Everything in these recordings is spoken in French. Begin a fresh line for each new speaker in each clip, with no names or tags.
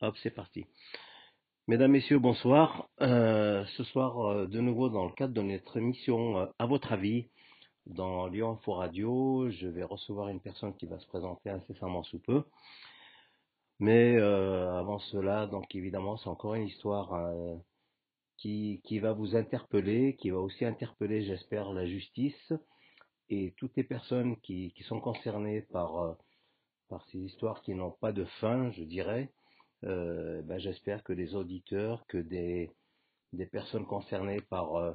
Hop, c'est parti. Mesdames, Messieurs, bonsoir. Euh, ce soir, euh, de nouveau, dans le cadre de notre émission euh, À votre avis, dans Lyon Info Radio, je vais recevoir une personne qui va se présenter incessamment sous peu. Mais avant cela, donc évidemment, c'est encore une histoire qui, qui va vous interpeller, qui va aussi interpeller, j'espère, la justice et toutes les personnes qui, qui sont concernées par, par ces histoires qui n'ont pas de fin, je dirais. Euh, ben, j'espère que les auditeurs, que des, des personnes concernées par euh,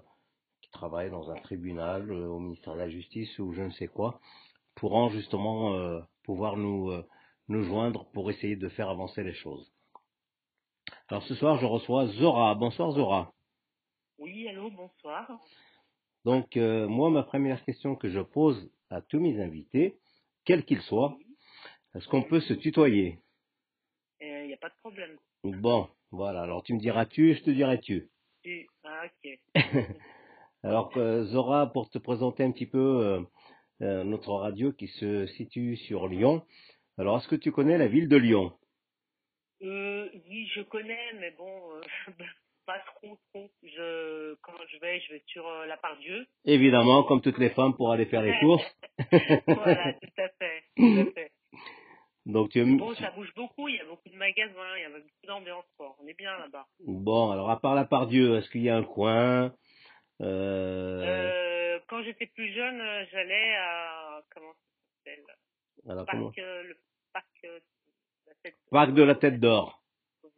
qui travaillent dans un tribunal, euh, au ministère de la Justice ou je ne sais quoi, pourront justement pouvoir nous, nous joindre pour essayer de faire avancer les choses. Alors ce soir, je reçois Zora. Bonsoir Zora.
Oui, allô, bonsoir.
Donc moi, ma première question que je pose à tous mes invités, quels qu'ils soient, est-ce qu'on peut se tutoyer?
Il n'y a pas de problème.
Bon, voilà. Alors tu me diras tu, je te dirai tu.
Tu, ah, ok.
Alors Zora, pour te présenter un petit peu euh, euh, notre radio qui se situe sur Lyon. Alors est-ce que tu connais la ville de Lyon?
Euh, Oui, je connais, mais bon, pas trop, trop. Je, quand je vais, je vais sur la part Dieu.
Évidemment, comme toutes les femmes pour aller faire les courses.
voilà, tout à fait, tout à fait.
Donc,
Bon, ça bouge beaucoup, il y a beaucoup de magasins, il y a beaucoup d'ambiance, On est bien là-bas.
Bon, alors à part la part Dieu, est-ce qu'il y a un coin
euh... Euh, Quand j'étais plus jeune, j'allais à comment ça s'appelle
alors, comment
euh, Le parc euh,
la tête... Parc de la Tête d'Or.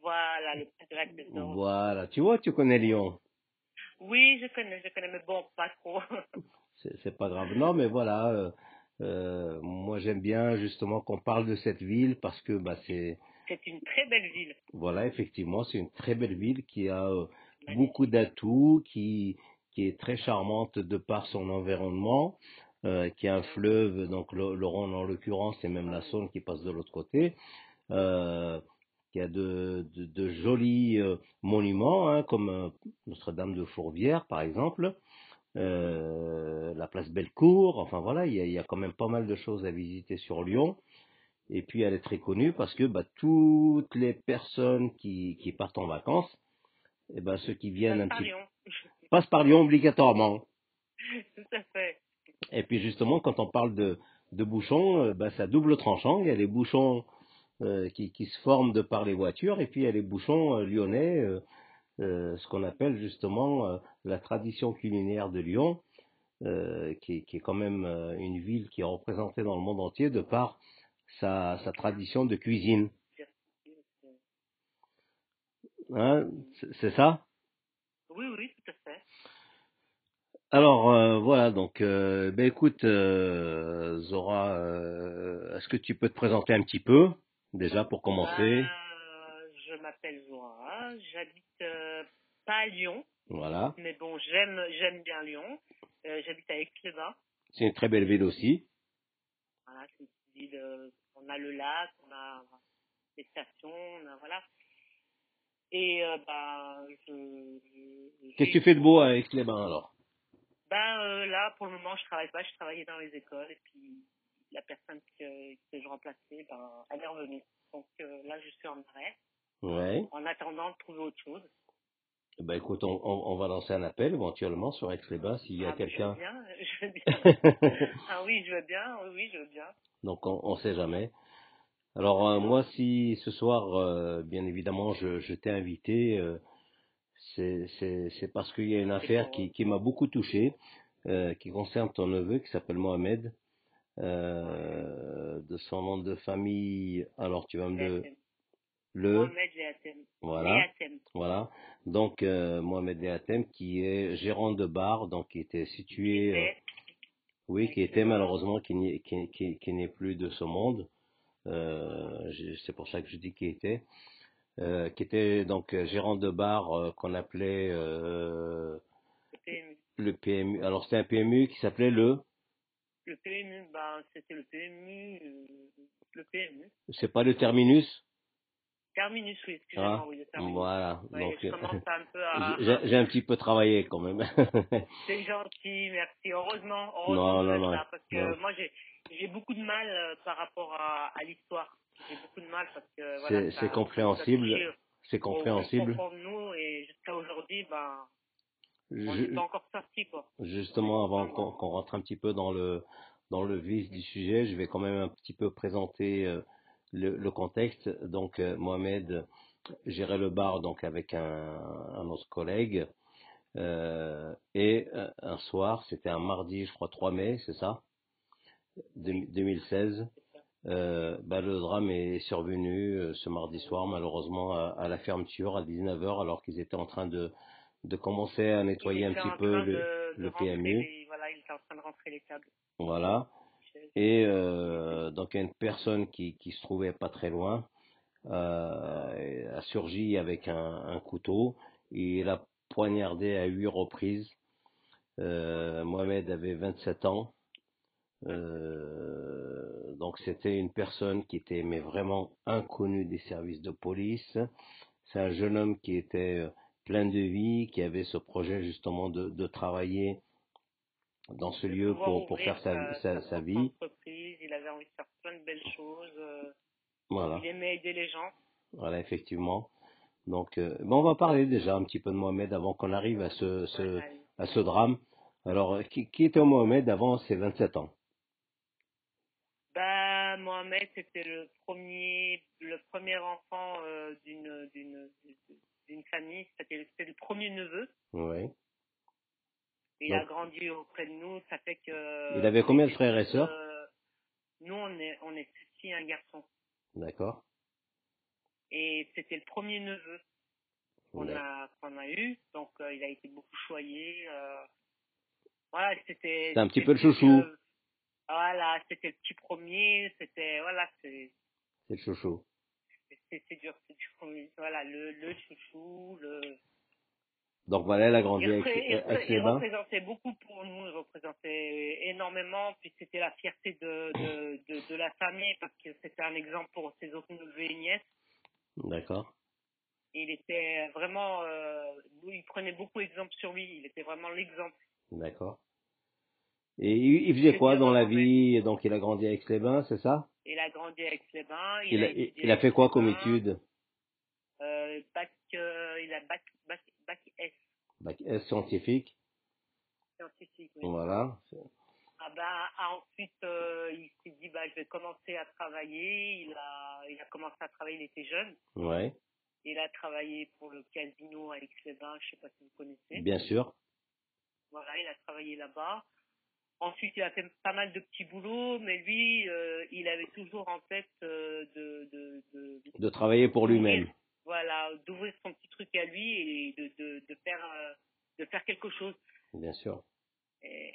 Voilà, le parc de la Tête d'Or.
Voilà, tu vois, tu connais Lyon.
Oui, je connais, je connais, mais bon, pas trop.
c'est pas grave. Non, mais voilà. Euh, moi, j'aime bien justement qu'on parle de cette ville parce que bah, c'est.
C'est une très belle ville.
Voilà, effectivement, c'est une très belle ville qui a euh, beaucoup d'atouts, qui, qui est très charmante de par son environnement, euh, qui a un fleuve, donc le, Rhône en l'occurrence, et même la Saône qui passe de l'autre côté, euh, qui a de, de, de jolis euh, monuments, hein, comme Notre-Dame de Fourvière, par exemple. Euh, la place Bellecour, enfin voilà, il y, a, quand même pas mal de choses à visiter sur Lyon. Et puis elle est très connue parce que bah, toutes les personnes qui, qui partent en vacances, et eh ben ceux qui viennent un petit passent par Lyon obligatoirement.
Tout à fait.
Et puis justement, quand on parle de, de bouchons, euh, bah, ça double tranchant. Il y a les bouchons euh, qui, qui, se forment de par les voitures, et puis il y a les bouchons lyonnais ce qu'on appelle justement euh, la tradition culinaire de Lyon, euh, qui, qui, est quand même une ville qui est représentée dans le monde entier de par sa, sa tradition de cuisine. Hein, c'est ça?
Oui, oui, tout à fait.
Alors voilà, donc ben écoute, Zora, est-ce que tu peux te présenter un petit peu déjà pour commencer?
M'appelle Zora, j'habite euh, pas à Lyon.
Voilà.
Mais bon, j'aime, j'aime bien Lyon. Euh, j'habite à Aix-les-Bains.
C'est une très belle ville aussi.
Voilà, c'est une ville, euh, on a le lac, on a des stations, on a, voilà. Et bah, je,
Qu'est-ce que tu fais de beau à Aix-les-Bains alors?
Ben là, pour le moment, je travaille pas, je travaillais dans les écoles et puis la personne que, que je remplaçais, ben, elle est revenue. Donc là, je suis en arrêt.
Ouais.
En attendant de trouver autre chose.
Ben écoute, on, on, va lancer un appel éventuellement sur Aix-les-Bains s'il y a
ah,
quelqu'un.
Je veux bien, je veux bien. ah oui, je veux bien, oui, je veux bien.
Donc on ne sait jamais. Alors euh, moi, si ce soir, euh, bien évidemment, je, je t'ai invité, euh, c'est parce qu'il y a une affaire qui, qui m'a beaucoup touché, qui concerne ton neveu qui s'appelle Mohamed, de son nom de famille. Alors tu vas me le
Mohamed
Voilà. Voilà. Donc euh, Mohamed Lehatem qui est gérant de bar, donc qui était situé euh, oui, qui était malheureusement qui n'est qui, qui, qui n'est plus de ce monde. Euh, c'est pour ça que je dis qui était. Euh, qui était donc gérant de bar qu'on appelait
le
PMU. le PMU. Alors c'était un PMU qui s'appelait le
le PMU, bah, c'était le PMU, le PMU.
C'est pas le terminus?
Terminus, oui, excusez-moi, ah, oui, le terminus.
Voilà.
donc, je commence un peu à...
J'ai un petit peu travaillé quand même.
C'est gentil, merci. Heureusement, heureusement
non, non, non,
ça, parce que moi, j'ai beaucoup de mal euh, par rapport à, à l'histoire. j'ai beaucoup de mal parce que
C'est-
voilà,
c'est compréhensible. C'est
au
compréhensible.
de nous et jusqu'à aujourd'hui, ben, on
Ju-
n'est pas encore sorti quoi.
Justement, avant qu'on qu'on rentre un petit peu dans le dans le vif du sujet, je vais quand même un petit peu présenter euh, le, le contexte. Donc, euh, Mohamed gérait le bar donc avec un, un autre collègue. Euh, et euh, un soir, c'était un mardi, je crois 3 mai, c'est ça, Deux- 2016. Euh, bah, le drame est survenu euh, ce mardi soir, malheureusement, à, à la fermeture à 19h, alors qu'ils étaient en train de, de commencer à nettoyer un petit peu le, PMU.
les- voilà, il était en train de rentrer les câbles.
Voilà. Et euh, donc une personne qui, se trouvait pas très loin euh, a surgi avec un, couteau et il a poignardé à huit reprises. Euh, Mohamed avait 27 ans. Donc c'était une personne qui était mais vraiment inconnue des services de police. C'est un jeune homme qui était plein de vie, qui avait ce projet justement de travailler dans ce lieu pour, pour faire sa, sa, sa
propre
vie.
entreprise, il avait envie de faire plein de belles choses. euh,
Voilà.
Il aimait aider les gens.
Voilà, effectivement. Donc, euh, bon, on va parler déjà un petit peu de Mohamed avant qu'on arrive à ce, ce, à ce drame. Alors, euh, qui, qui était Mohamed avant ses 27 ans?
Bah, Mohamed, c'était le premier, le premier enfant euh, d'une, d'une, d'une famille. C'était, c'était le premier neveu.
Oui.
Il
Donc-
a grandi auprès de nous. Ça fait que.
Il avait combien de frères et sœurs?
Euh, Nous, on est, on est un garçon.
D'accord.
Et c'était le premier neveu qu'on a, qu'on a eu. Donc, euh, il a été beaucoup choyé. euh, voilà, c'était.
C'est un petit peu le chouchou.
voilà, c'était le petit premier. C'était, voilà, c'est,
C'est le chouchou.
c'est, dur, c'est dur. Voilà, le, le chouchou, le.
Donc voilà, elle a grandi
Il,
avec,
il,
avec
il représentait beaucoup pour nous, il représentait énormément, puis c'était la fierté de, de, de, de la famille, parce que c'était un exemple pour ses autres neveux et nièces.
D'accord.
Il était vraiment, euh, il prenait beaucoup exemple sur lui, il était vraiment l'exemple.
D'accord. Et il, faisait quoi dans la vie? Donc il a grandi avec les bains, c'est ça?
Il a grandi avec les bains.
il a, a fait quoi comme
bains. Euh, bac, euh, Il a bac, bac, bac S
Bac S scientifique.
scientifique. oui.
Voilà.
Ah ben, ah, ensuite, euh, il s'est dit, bah, je vais commencer à travailler. Il a, il a commencé à travailler, il était jeune.
Ouais.
Il a travaillé pour le casino à Aix-les-Bains, je sais pas si vous connaissez.
Bien sûr.
Voilà, il a travaillé là-bas. Ensuite, il a fait pas mal de petits boulots, mais lui, euh, il avait toujours en tête euh, de, de, de,
De travailler pour lui-même.
Voilà, d'ouvrir son petit truc à lui et de, de, de faire, euh, de faire quelque chose.
Bien sûr.
Et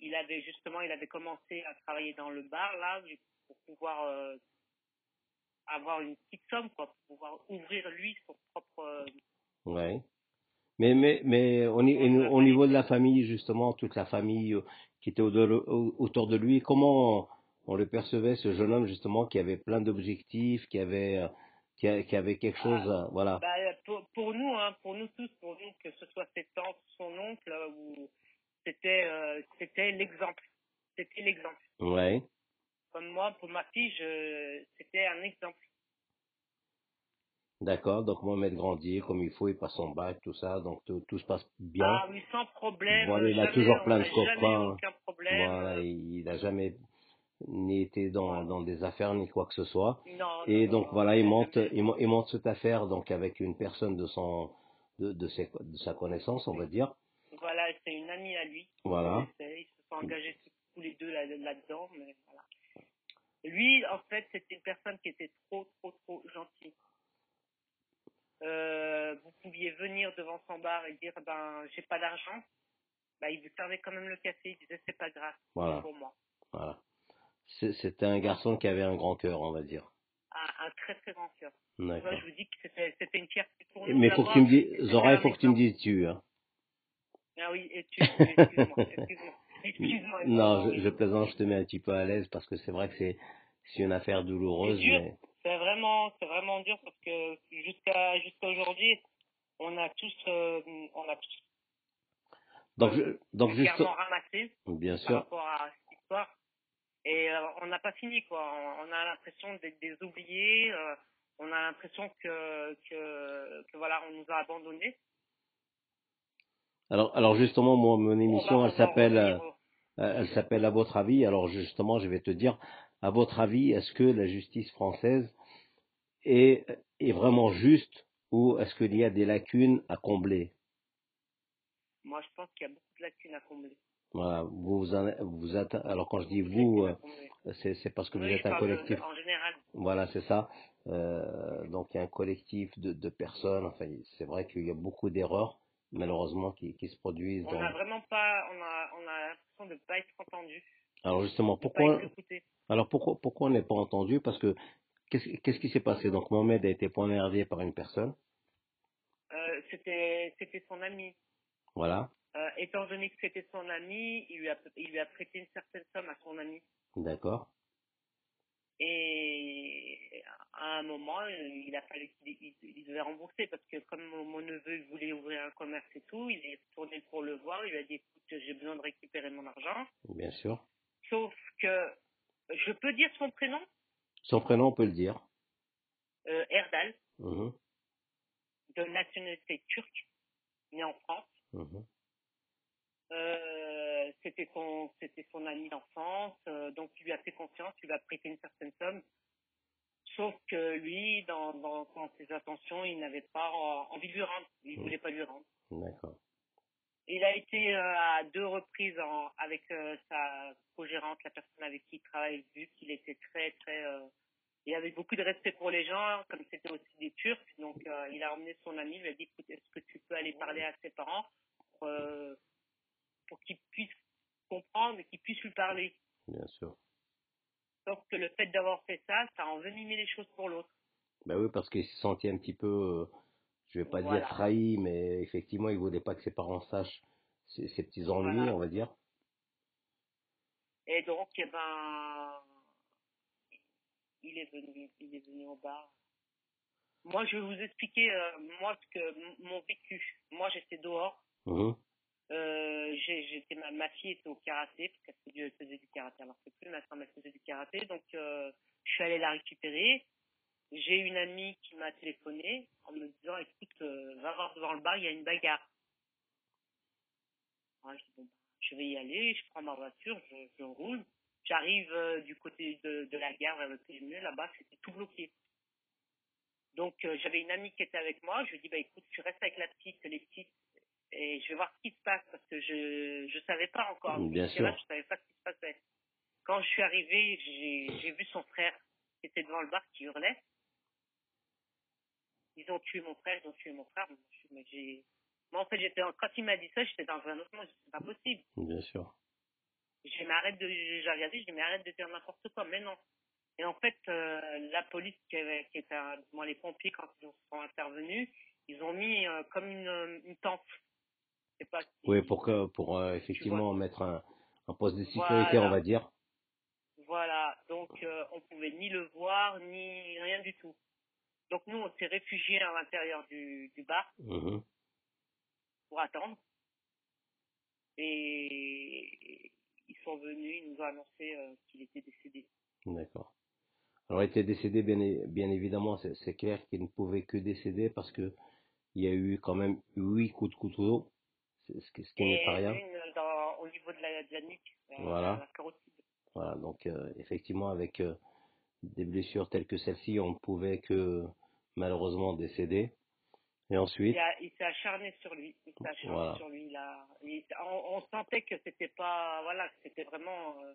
il avait justement, il avait commencé à travailler dans le bar là pour pouvoir euh, avoir une petite somme, quoi, pour pouvoir ouvrir lui son propre. euh,
Ouais. Mais, mais, mais au, ni- au- au niveau de la famille, justement, toute la famille qui était au- au- autour de lui, comment on le percevait, ce jeune homme, justement, qui avait plein d'objectifs, qui avait, qui, a- qui avait quelque chose, euh, voilà.
Bah, pour, pour nous, hein, pour nous tous, pour nous, que ce soit ses tantes, son oncle, euh, ou c'était, euh, c'était l'exemple. C'était l'exemple.
Ouais.
Comme moi, pour ma fille, je, c'était un exemple.
D'accord. Donc, Mohamed grandit comme il faut, il passe son bac, tout ça, donc tout, tout se passe bien.
Ah oui, sans problème.
Voilà, il a toujours plein de copains.
aucun problème.
Voilà, il n'a jamais ni été dans, dans des affaires ni quoi que ce soit.
Non,
Et
non,
donc
non,
voilà, il monte, il, mon- il monte cette affaire donc avec une personne de son, de, de, ses- de sa connaissance, on va dire.
Voilà, c'est une amie à lui.
Voilà.
Ils se sont engagés tous- les deux là- là-dedans, mais voilà. Lui, en fait, c'était une personne qui était trop, trop, trop gentille. Euh, vous pouviez venir devant son bar et dire, ben, j'ai pas d'argent. Ben, il vous servait quand même le café. Il disait, c'est pas grave,
Voilà.
pour moi.
Voilà. C'était un garçon qui avait un grand cœur, on va dire.
Un, un très, très grand cœur. Moi,
D'accord.
je vous dis que c'était une fierté pour nous.
Mais faut que tu me dises, Zora, il faut que tu me dises tu. Hein.
Ah oui, et tu, excuse-moi.
Non, je, je plaisante, je te mets un petit peu à l'aise parce que c'est vrai que c'est c'est une affaire douloureuse,
C'est dur.
mais
C'est vraiment, c'est vraiment dur parce que jusqu'à jusqu'à aujourd'hui, on a tous, euh, on a tous
donc je, donc juste,
ramassé
bien
par
sûr,
rapport à cette histoire. Et euh, on n'a pas fini, quoi. On, on a l'impression d'être des oubliés. euh, on a l'impression que, que, que, voilà, on nous a abandonnés.
Alors, alors justement, moi, mon
va,
émission, elle s'appelle, euh,
revenir au-
elle s'appelle À votre avis. Alors justement, je vais te dire, à votre avis, est-ce que la justice française est, est vraiment juste ou est-ce qu'il y a des lacunes à combler?
Moi, je pense qu'il y a beaucoup de lacunes à combler.
Voilà, vous, en- vous êtes, alors quand je dis vous, euh, c'est c'est parce que vous
Oui,
êtes
je
un
parle
collectif.
en général.
Voilà, c'est ça. Euh, donc il y a un collectif de, de personnes. Enfin, c'est vrai qu'il y a beaucoup d'erreurs, malheureusement, qui, qui se produisent.
On n'a
Dans...
vraiment pas, on a, on a l'impression de ne pas être entendu,
Alors justement,
de ne pas
pourquoi,
être écouté.
alors pourquoi, pourquoi on n'est pas entendu? Parce que qu'est-ce qu'est-ce qui s'est passé? Donc Mohamed a été poignardé par une personne.
Euh, c'était, c'était son ami.
Voilà,
Euh, étant donné que c'était son ami, il lui a, il lui a prêté une certaine somme à son ami.
d'accord.
Et à un moment, il a fallu qu'il il, il devait rembourser parce que comme mon, mon neveu il voulait ouvrir un commerce et tout, il est retourné pour le voir. Il lui a dit écoute, j'ai besoin de récupérer mon argent.
Bien sûr.
Sauf que je peux dire son prénom,
Son prénom, on peut le dire.
euh, Erdal,
Mhm,
de nationalité turque, né en France.
mhm.
Euh, c'était son c'était son ami d'enfance, euh, donc il lui a fait confiance, il lui a prêté une certaine somme. Sauf que lui, dans, dans, dans ses intentions, il n'avait pas envie de lui rendre. Il
Mm.
voulait pas lui rendre.
D'accord.
Il a été euh, à deux reprises en, avec sa co-gérante, la personne avec qui il travaille, vu qu'il était très très. il avait beaucoup de respect pour les gens, comme c'était aussi des Turcs. Donc il a emmené son ami, il lui a dit écoute, est-ce que tu peux aller parler à ses parents pour, pour qu'ils puissent comprendre et qu'ils puissent lui parler.
Bien sûr.
Sauf que le fait d'avoir fait ça, ça a envenimé les choses pour l'autre.
Ben oui, parce qu'il se sentait un petit peu, euh, je vais pas
Voilà.
dire trahi, mais effectivement, il voulait pas que ses parents sachent ses, ses petits ennuis,
Voilà.
on va dire.
Et donc, eh ben, il est venu, il est venu au bar. Moi, je vais vous expliquer, euh, moi, ce que mon vécu. Moi, j'étais dehors.
Mhm,
Euh, j'étais ma, ma fille était au karaté parce qu'elle faisait, du karaté. N'en fait plus, mais elle faisait du karaté. Donc, euh, je suis allé la récupérer. J'ai une amie qui m'a téléphoné en me disant, écoute, euh, va voir devant le bar, il y a une bagarre. Ouais, je dis, vais y aller, je prends ma voiture, je, roule. J'arrive du côté de, la gare vers le PME, là-bas, c'était tout bloqué. Donc, j'avais une amie qui était avec moi. Je lui dit, bah, écoute, tu restes avec la petite, les petites, et je vais voir ce qui se passe, parce que je je savais pas encore.
Bien
J'étais là,
sûr.
Je savais pas ce qui se passait. Quand je suis arrivé, j'ai vu son frère qui était devant le bar qui hurlait. Ils ont tué mon frère, ils ont tué mon frère. Moi, je- mais j'ai- moi, en fait, j'étais quand il m'a dit ça, j'étais dans un autre monde. C'est pas possible.
Bien sûr.
J'ai mais arrête de, j'ai regardé, j'ai dit, mais arrête de dire n'importe quoi. Mais non. Et en fait, euh, la police qui, avait, qui était, à- moi, les pompiers, quand ils sont intervenus, ils ont mis euh, comme une, une tente. Je sais pas si-
Oui, pour que, pour euh, effectivement mettre un, un poste de sécurité,
Voilà.
on va dire.
Voilà. Donc, euh, on pouvait ni le voir, ni rien du tout. Donc, nous, on s'est réfugiés à l'intérieur du, du bar
Mhm,
pour attendre. Et ils sont venus, ils nous ont annoncé euh, qu'il était décédé.
D'accord. Alors, il était décédé, bien, bien évidemment, c'est clair qu'il ne pouvait que décéder parce que il y a eu quand même huit coups de couteau, ce
Et
pas rien.
une dans, au niveau de la, de la nuque, euh,
Voilà.
la carotide.
Voilà, donc euh, effectivement, avec euh, des blessures telles que celle-ci, on ne pouvait que malheureusement décéder. Et
Il,
ensuite,
il s'est acharné sur lui. Il s'est acharné
Voilà.
sur lui là. Il- on, on sentait que c'était pas, voilà, c'était vraiment, euh,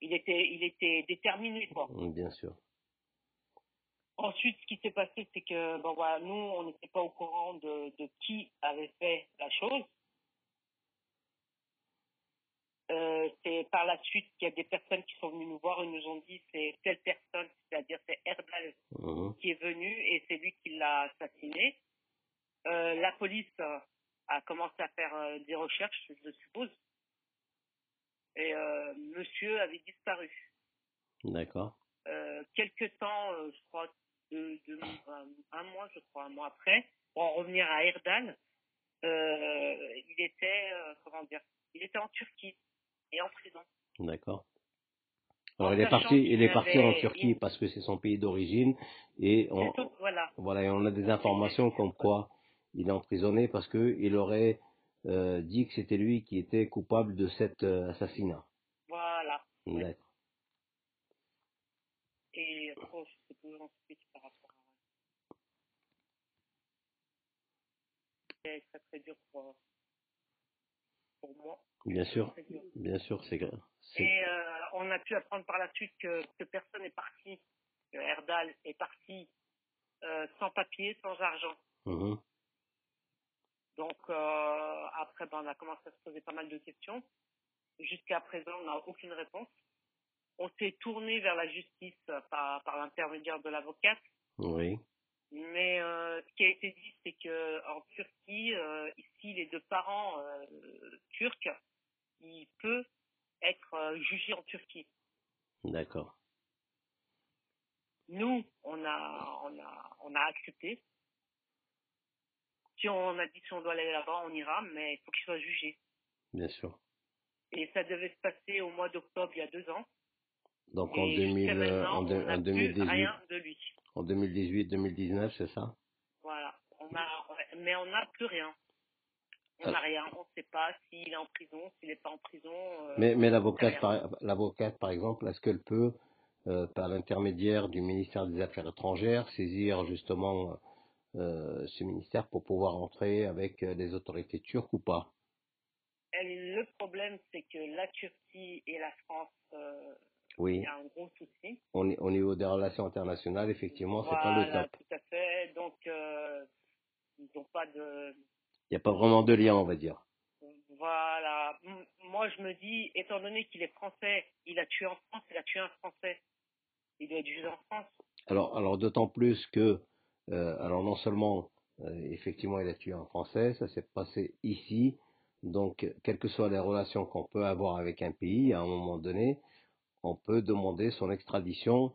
il était, il était déterminé quoi.
bien sûr.
Ensuite, ce qui s'est passé, c'est que bon voilà, nous, on n'était pas au courant de, de qui avait fait la chose. Euh, c'est par la suite qu'il y a des personnes qui sont venues nous voir et nous ont dit c'est telle personne, c'est-à-dire c'est Erdal
Mhm,
qui est venu et c'est lui qui l'a assassiné. Euh, la police a commencé à faire euh, des recherches, je suppose. Et monsieur avait disparu.
D'accord.
Quelques temps, je crois, de, de- un, un mois, je crois, un mois après, pour en revenir à Erdal, il était, comment dire, il était en Turquie et en prison.
D'accord. Alors il est parti, il est parti en Turquie parce que c'est son pays d'origine et on, voilà. voilà, et on a des informations comme quoi il est emprisonné parce que il aurait euh, dit que c'était lui qui était coupable de cet euh, assassinat.
Voilà.
D'accord.
Et oh, je sais plus ensuite par rapport à. C'est très très dur pour, pour moi.
Bien sûr, bien sûr, c'est grave.
Et euh, on a pu apprendre par la suite que, que personne n'est parti, que Erdal est parti euh, sans papier, sans argent.
Mhm.
Donc euh, après, ben, on a commencé à se poser pas mal de questions. Jusqu'à présent, on n'a aucune réponse. On s'est tourné vers la justice par, par l'intermédiaire de l'avocate.
Oui.
Mais euh, ce qui a été dit, c'est que en Turquie, euh, ici, les deux parents euh, turcs, il peut être euh, jugé en Turquie.
D'accord.
Nous, on a, on a, on a accepté. Si on a dit si on doit aller là-bas, on ira, mais il faut qu'il soit jugé.
Bien sûr.
Et ça devait se passer au mois d'octobre il y a deux ans.
Donc en, 2000,
euh,
en,
en 2018. Rien de lui.
En 2018-2019, c'est ça?
Voilà. On a, mais on n'a plus rien. On n'a rien, on ne sait pas s'il est en prison, s'il n'est pas en prison. Euh,
mais mais l'avocate, par, l'avocate, par exemple, est-ce qu'elle peut, euh, par l'intermédiaire du ministère des Affaires étrangères, saisir justement euh, ce ministère pour pouvoir entrer avec les autorités turques ou pas?
Le problème, c'est que la Turquie et la France,
oui.
il y a un gros souci.
Au, au niveau des relations internationales, effectivement, c'est pas le top.
tout à fait. Donc, ils n'ont pas de
il n'y a pas vraiment de lien, on va dire.
Voilà. moi, je me dis, étant donné qu'il est français, il a tué en France, il a tué un Français. Il doit être jugé en France.
Alors, alors d'autant plus que, euh, alors non seulement, euh, effectivement, il a tué un Français, ça s'est passé ici. Donc, quelles que soient les relations qu'on peut avoir avec un pays, à un moment donné, on peut demander son extradition.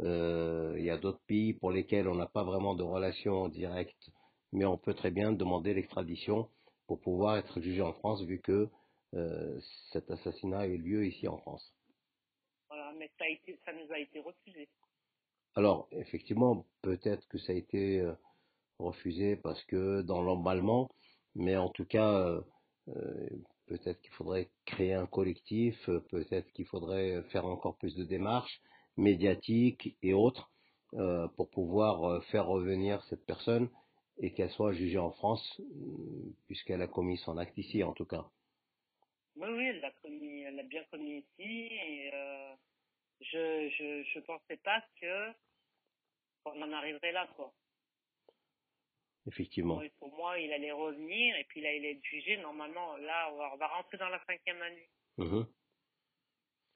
Euh, il y a d'autres pays pour lesquels on n'a pas vraiment de relation directe mais on peut très bien demander l'extradition pour pouvoir être jugé en France vu que euh, cet assassinat a eu lieu ici en France.
Voilà, mais ça, a été, ça nous a été refusé.
Alors, effectivement, peut-être que ça a été euh, refusé parce que dans l'emballement, mais en tout cas, peut-être qu'il faudrait créer un collectif, euh, peut-être qu'il faudrait faire encore plus de démarches médiatiques et autres euh, pour pouvoir faire revenir cette personne et qu'elle soit jugée en France, euh, puisqu'elle a commis son acte ici, en tout cas.
Oui, oui, elle l'a commis, elle l'a bien commis ici, et euh, je, je, je pensais pas que on en arriverait là, quoi.
Effectivement.
pour moi, il allait revenir, et puis là, il est jugé. Normalement, là, on va, on va rentrer dans la cinquième année.
Mmh.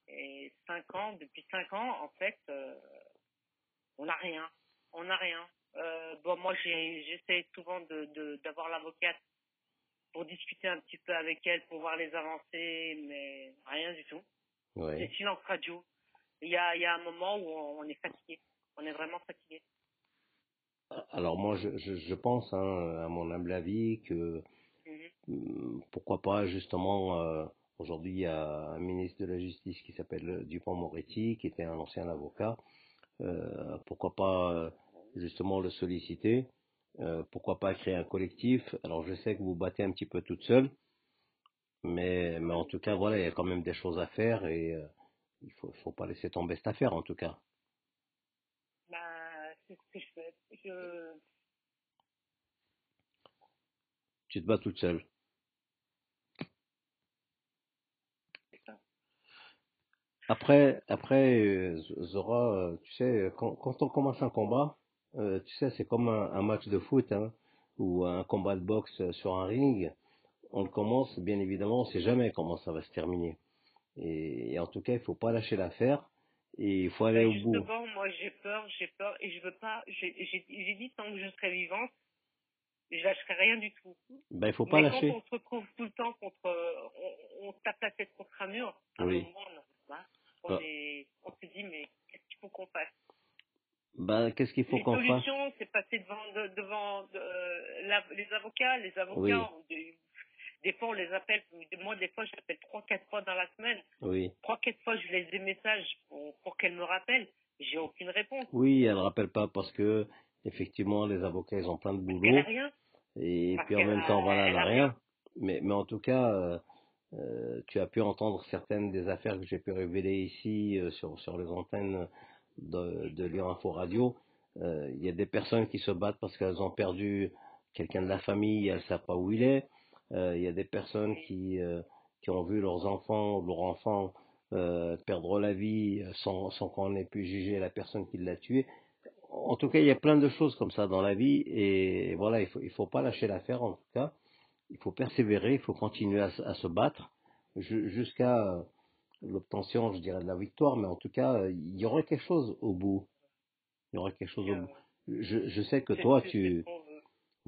Et cinq ans, depuis cinq ans, en fait, euh, on n'a rien. On n'a rien. Euh, bon, moi, j'essaie souvent d'avoir de, d'avoir l'avocate pour discuter un petit peu avec elle, pour voir les avancées, mais rien du tout.
Ouais.
C'est silence radio. Il y a, il y a un moment où on, est fatigué. On est vraiment fatigué.
Alors moi, je, je, je pense, hein, à mon humble avis, que
mhm.
hum, pourquoi pas justement euh, aujourd'hui il y a un ministre de la Justice qui s'appelle Dupont-Moretti, qui était un ancien avocat. Euh, pourquoi pas justement le solliciter. Euh, pourquoi pas créer un collectif Alors je sais que vous battez un petit peu toute seule, mais, mais en tout cas voilà, il y a quand même des choses à faire et euh, il faut, faut pas laisser tomber cette affaire en tout cas.
C'est ce que je fais. Je...
Tu te bats toute seule. Après, après, euh, Zora, tu sais, quand, quand on commence un combat, euh, tu sais, c'est comme un, match de foot hein, ou un combat de boxe sur un ring. On commence, bien évidemment, on ne sait jamais comment ça va se terminer. Et, en tout cas, il ne faut pas lâcher l'affaire et il faut aller au bout.
Justement, moi j'ai peur, j'ai peur et je veux pas. J'ai dit tant que je serai vivante, je lâcherai rien du tout.
Ben, il faut pas Mais lâcher.
Quand on se retrouve tout le temps contre, on, tape la tête contre un mur. À
oui.
un moment, on, on, est, on se dit mais qu'est-ce qu'il faut qu'on fasse?
Ben, qu'est-ce qu'il faut qu'on fasse?
La solution, c'est passer devant, devant euh, les avocats. Les avocats, Des fois, on les appelle. Moi, des fois, j'appelle trois, quatre fois dans la semaine.
Oui.
Trois, quatre fois, je laisse des messages pour, pour qu'elle me rappelle. J'ai aucune réponse.
Oui, elle ne rappelle pas parce que, effectivement, les avocats, ils ont plein de
Elle
boulot.
n'a rien.
Et
Parce
puis en même temps, voilà, elle n'a
a
rien. Mais, mais en tout cas, euh, euh, tu as pu entendre certaines des affaires que j'ai pu révéler ici euh, sur, sur les antennes de, de Lyon Info Radio. Il y a des personnes qui se battent parce qu'elles ont perdu quelqu'un de la famille, elles ne savent pas où il est. Euh, Il y a des personnes qui, euh, qui ont vu leurs enfants leurs enfants euh, perdre la vie sans, sans qu'on ait pu juger la personne qui l'a tué. En tout cas, il y a plein de choses comme ça dans la vie et voilà, il faut, il faut pas lâcher l'affaire en tout cas. Il faut persévérer, il faut continuer à, se- à se battre ju- jusqu'à l'obtention, je dirais, de la victoire, mais en tout cas, il y aurait quelque chose au bout. Il y aurait quelque chose au bout. Je, je sais que toi, tu.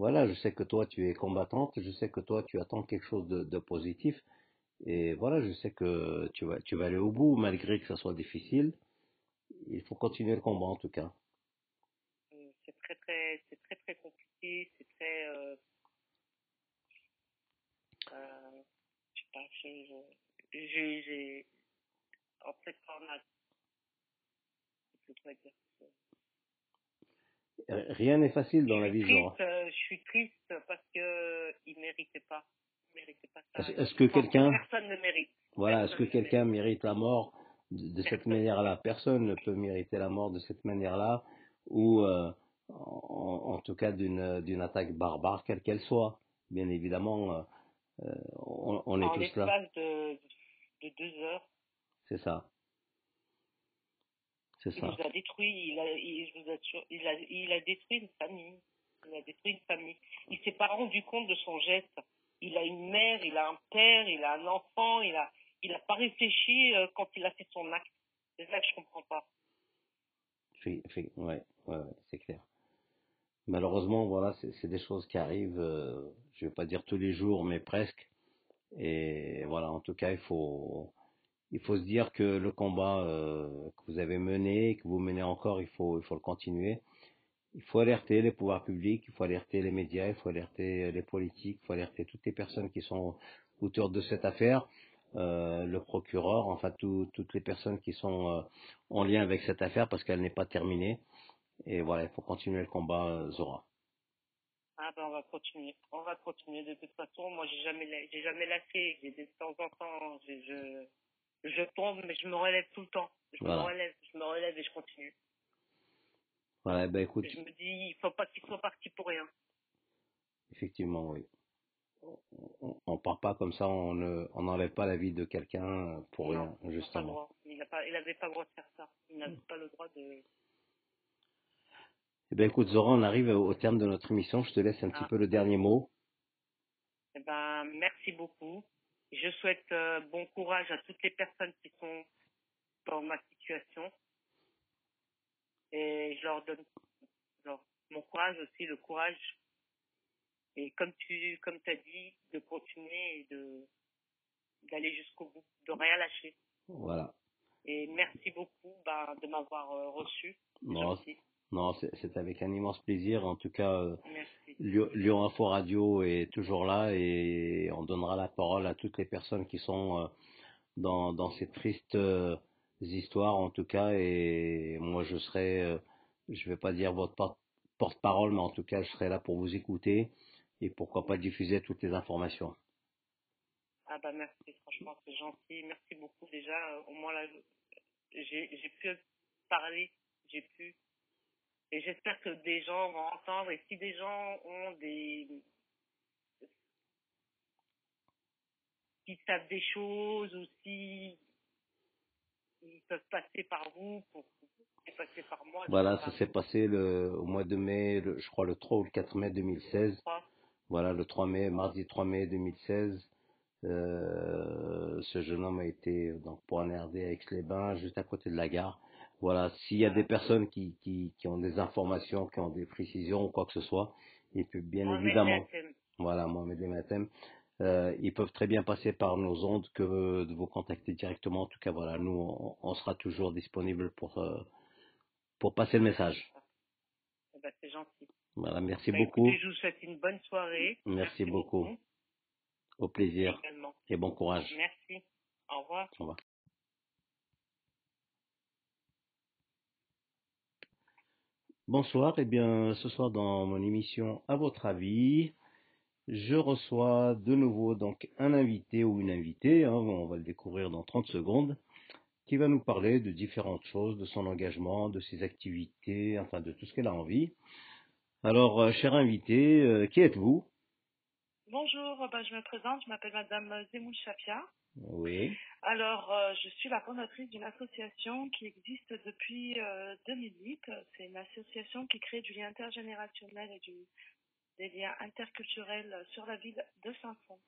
Voilà, je sais que toi, tu es combattante, je sais que toi, tu attends quelque chose de, positif, et voilà, je sais que tu vas, tu vas aller au bout, malgré que ça soit difficile. Il faut continuer le combat, en tout cas.
Euh, c'est très très c'est très très compliqué c'est très euh, euh, je sais pas j'ai en fait on a je peux pas dire
Rien n'est facile dans la vie,
euh, je suis triste parce que il méritait pas. Il méritait pas ça.
Est-ce que quelqu'un,
personne ne mérite.
Voilà, est-ce que quelqu'un mérite la mort de, de cette manière-là? Personne ne peut mériter la mort de cette manière-là, ou euh, en, en tout cas d'une attaque barbare, quelle qu'elle soit. Bien évidemment, euh, on, on est
en
tous là.
l'espace de, de deux heures.
C'est ça. C'est
il nous a détruit il a il, je vous assure, il a il a détruit une famille. Il a détruit une famille. Il s'est pas rendu compte de son geste. Il a une mère il a un père il a un enfant il a il a pas réfléchi euh, quand il a fait son acte. C'est ça que je comprends pas.
Fait- fait- ouais, ouais, ouais, c'est clair. Malheureusement, voilà, c'est c'est des choses qui arrivent, euh, je vais pas dire tous les jours, mais presque. Et voilà, en tout cas, il faut, il faut se dire que le combat euh, que vous avez mené, que vous menez encore, il faut, le continuer. Il faut alerter les pouvoirs publics, il faut alerter les médias, il faut alerter les politiques, il faut alerter toutes les personnes qui sont autour de cette affaire, euh, le procureur, enfin tout- toutes les personnes qui sont euh, en lien avec cette affaire parce qu'elle n'est pas terminée. Et voilà, il faut continuer le combat, Zora.
ah ben on va continuer on va continuer de toute façon moi j'ai jamais jamais lâché j'ai de temps en temps je je tombe mais je me relève tout le temps je
Voilà.
me relève je me relève et je continue
Voilà, ben écoute,
je me dis il faut pas qu'il soit parti pour rien
effectivement, oui. On, on part pas comme ça, on ne, on n'enlève pas la vie de quelqu'un pour
Non,
rien, justement.
Il n'a pas, le droit de faire ça. Il n'avait pas le droit de.
Eh ben écoute, Zora, on arrive au terme de notre émission. Je te laisse un petit
Ah.
peu le dernier mot.
Eh ben, merci beaucoup. Je souhaite euh, bon courage à toutes les personnes qui sont dans ma situation. Et je leur donne leur- mon courage aussi, le courage. Et comme tu, comme as dit, de continuer et de d'aller jusqu'au bout, de rien lâcher.
Voilà.
Et merci beaucoup ben, de m'avoir euh, reçu.
Non, c'est avec un immense plaisir. En tout cas, euh. Lyon Info Radio est toujours là et on donnera la parole à toutes les personnes qui sont euh, dans, dans ces tristes euh, histoires, en tout cas. Et moi, je serai, je vais pas dire votre por- porte-parole, mais en tout cas, je serai là pour vous écouter et pourquoi pas diffuser toutes les informations.
Ah bah merci, franchement c'est gentil. Merci beaucoup déjà. Au moins là, j'ai j'ai pu parler, j'ai pu. Et j'espère que des gens vont entendre. Et si des gens ont des qui savent des choses ou si ils peuvent passer par vous pour passer par moi.
Voilà, ça s'est passé le, au mois de mai, le- je crois le 3 ou le 4 mai 2016.
Je crois.
Voilà, le 3 mai, mardi 3 mai 2016. Euh, ce jeune homme a été donc poignardé à Aix-les-Bains, juste à côté de la gare. Voilà, s'il y a des personnes qui, qui, qui ont des informations, qui ont des précisions ou quoi que ce soit, et puis bien
Mohamed
évidemment, voilà, Mohamed euh, ils peuvent très bien passer par nos ondes que de vous contacter directement. En tout cas, voilà, nous, on, on sera toujours disponible pour, euh, pour passer le message.
Eh ben, c'est gentil.
Voilà, merci
Bah,
beaucoup.
écoutez, je vous souhaite une bonne soirée.
Merci beaucoup. Au plaisir
également.
et bon courage.
Merci. Au revoir.
Au revoir. Bonsoir, et bien ce soir dans mon émission À votre avis, je reçois de nouveau donc un invité ou une invitée, hein, on va le découvrir dans 30 secondes, qui va nous parler de différentes choses, de son engagement, de ses activités, enfin de tout ce qu'elle a envie. Alors, euh, cher invité, euh, qui êtes-vous?
Bonjour, ben, je me présente, je m'appelle Madame Zemoul Chapia.
Oui,
Alors, euh, je suis la fondatrice d'une association qui existe depuis euh, 2008. C'est une association qui crée du lien intergénérationnel et du, des liens interculturels sur la ville de Saint-Fond.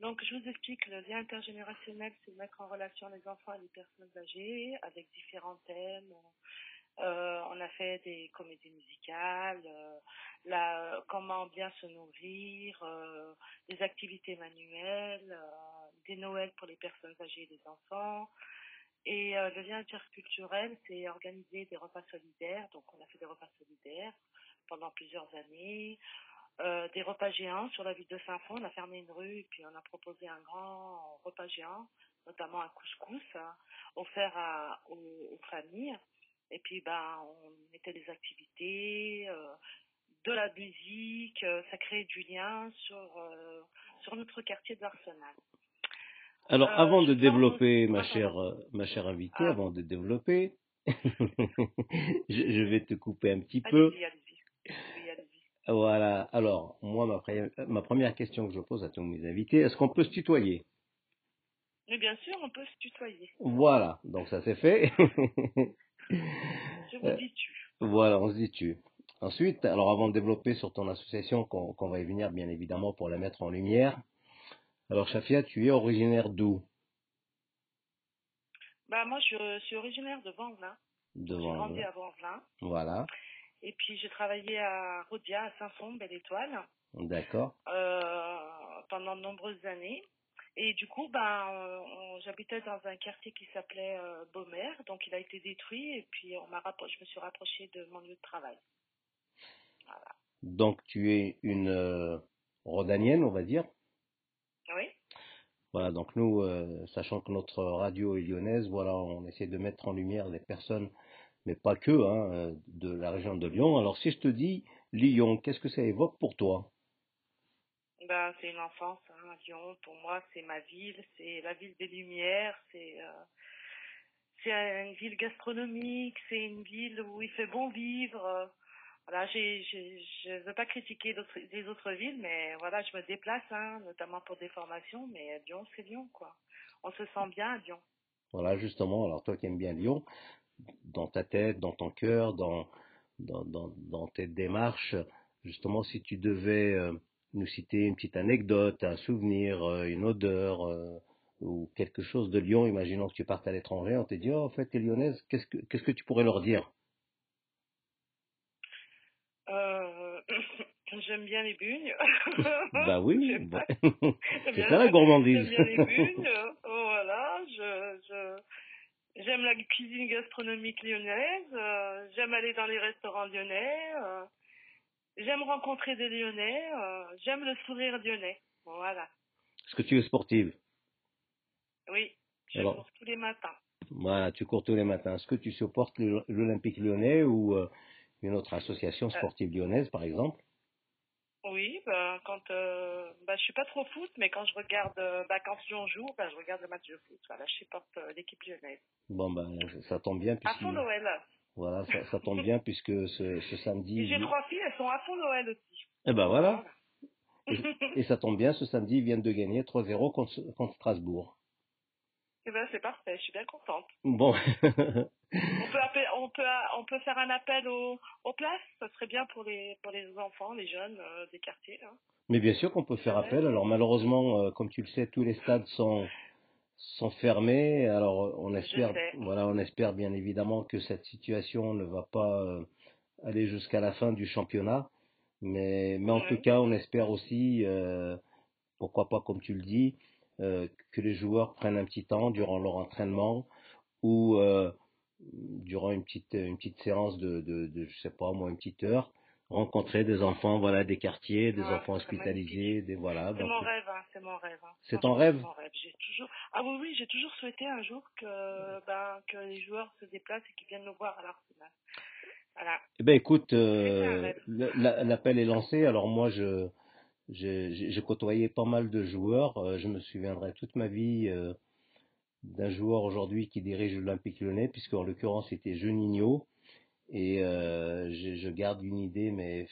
Donc, je vous explique, le lien intergénérationnel, c'est mettre en relation les enfants et les personnes âgées avec différents thèmes. Euh, on a fait des comédies musicales, euh, la, comment bien se nourrir, euh, des activités manuelles, euh, des Noëls pour les personnes âgées et les enfants. Et euh, le lien interculturel, c'est organiser des repas solidaires. Donc, on a fait des repas solidaires pendant plusieurs années. Euh, des repas géants sur la ville de Saint-Fond. On a fermé une rue et puis on a proposé un grand repas géant, notamment un couscous, hein, offert aux, familles. Et puis, ben, on mettait des activités, euh, de la musique, ça crée du lien sur, sur notre quartier d'Arsenal.
Alors, avant de développer, ma chère, ma chère invitée, avant de développer, je, vais te couper un petit peu. Voilà. Alors, moi, ma, première question que je pose à tous mes invités, est-ce qu'on peut se tutoyer?
Mais bien sûr, on peut se tutoyer.
Voilà. Donc, ça c'est fait.
Je vous
Euh.
dis tu.
voilà, on se dit tu. Ensuite, alors avant de développer sur ton association, qu'on qu'on va y venir bien évidemment pour la mettre en lumière. Alors, Chafia, tu es originaire d'où?
Bah, moi, je suis originaire de Vanvelin. J'ai
Devant.
grandi à Vanvelin.
Voilà.
Et puis, j'ai travaillé à Rodia, à Saint-Fond, Belle Étoile,
D'accord.
euh, pendant de nombreuses années. Et du coup, ben, on- j'habitais dans un quartier qui s'appelait euh, Beaumer, donc il a été détruit. Et puis, on m'a je me suis rapprochée de mon lieu de travail. Voilà.
Donc, tu es une euh, Rodanienne, on va dire.
Oui?
Voilà, donc nous, euh, sachant que notre radio est lyonnaise, voilà, on essaie de mettre en lumière les personnes, mais pas que, hein, euh, de la région de Lyon. Alors, si je te dis Lyon, qu'est-ce que ça évoque pour toi?
Ben, c'est une enfance, hein, Lyon. Pour moi, c'est ma ville, c'est la ville des Lumières, c'est euh, c'est une ville gastronomique, c'est une ville où il fait bon vivre. Voilà, j'ai, j'ai, je ne veux pas critiquer d'autres, les autres villes, mais voilà, je me déplace, hein, notamment pour des formations, mais Lyon, c'est Lyon, quoi. On se sent bien à Lyon.
Voilà, justement, alors toi qui aimes bien Lyon, dans ta tête, dans ton cœur, dans, dans, dans, dans tes démarches, justement, si tu devais euh, nous citer une petite anecdote, un souvenir, euh, une odeur, euh, ou quelque chose de Lyon, imaginons que tu partes à l'étranger, on te dit, oh, en fait, t'es lyonnaise, qu'est-ce que, qu'est-ce que tu pourrais leur dire?
Euh, j'aime bien les bugnes.
Bah oui,
J'aime
bah, c'est ça la gourmandise.
J'aime bien les bugnes. voilà, je, je, j'aime la cuisine gastronomique lyonnaise. euh, j'aime aller dans les restaurants lyonnais. euh, j'aime rencontrer des Lyonnais. euh, j'aime le sourire lyonnais. Voilà.
Est-ce que tu es sportive?
Oui, je
Alors.
cours tous les matins.
Voilà, tu cours tous les matins. Est-ce que tu supportes l'Olympique lyonnais ou une autre association sportive lyonnaise, par exemple
Oui, ben, quand euh, ben, je suis pas trop foot, mais quand je regarde, euh, ben, quand Lyon joue, ben, je regarde le match de foot. Voilà, je supporte euh, l'équipe lyonnaise.
Bon, ben, ça tombe bien
À
puisque
fond Noël.
voilà, ça, ça tombe bien puisque ce, ce
Et
samedi,
j'ai trois filles, elles sont à fond Noël aussi.
eh ben voilà, et ça tombe bien, ce samedi, ils viennent de gagner 3-0 contre, contre Strasbourg.
Eh ben, c'est parfait, je suis bien contente.
Bon,
On peut, appeler- on peut, on peut faire un appel aux, aux places, ça serait bien pour les, pour les enfants, les jeunes euh, des quartiers. hein.
mais bien sûr qu'on peut faire appel. Alors malheureusement, euh, comme tu le sais, tous les stades sont sont fermés. Alors on espère, voilà, on espère bien évidemment que cette situation ne va pas euh, aller jusqu'à la fin du championnat. Mais, mais en
Ouais.
tout cas, on espère aussi, pourquoi pas, comme tu le dis, euh, que les joueurs prennent un petit temps durant leur entraînement ou euh, durant une petite, une petite séance de, de, de, je sais pas moi, une petite heure, rencontrer des enfants, voilà, des quartiers, des enfants hospitalisés, des voilà.
C'est mon rêve, hein, c'est mon rêve. hein.
C'est ton rêve?
c'est mon rêve. J'ai toujours, ah oui, oui, j'ai toujours souhaité un jour que, ben, que les joueurs se déplacent et qu'ils viennent nous voir à l'Arsenal. Voilà.
Eh ben écoute, euh, l'appel est lancé. Alors moi, je j'ai côtoyé pas mal de joueurs. Euh, je me souviendrai toute ma vie euh, d'un joueur aujourd'hui qui dirige l'Olympique Lyonnais, puisque en l'occurrence c'était Juninho. Et euh, je, garde une idée, mais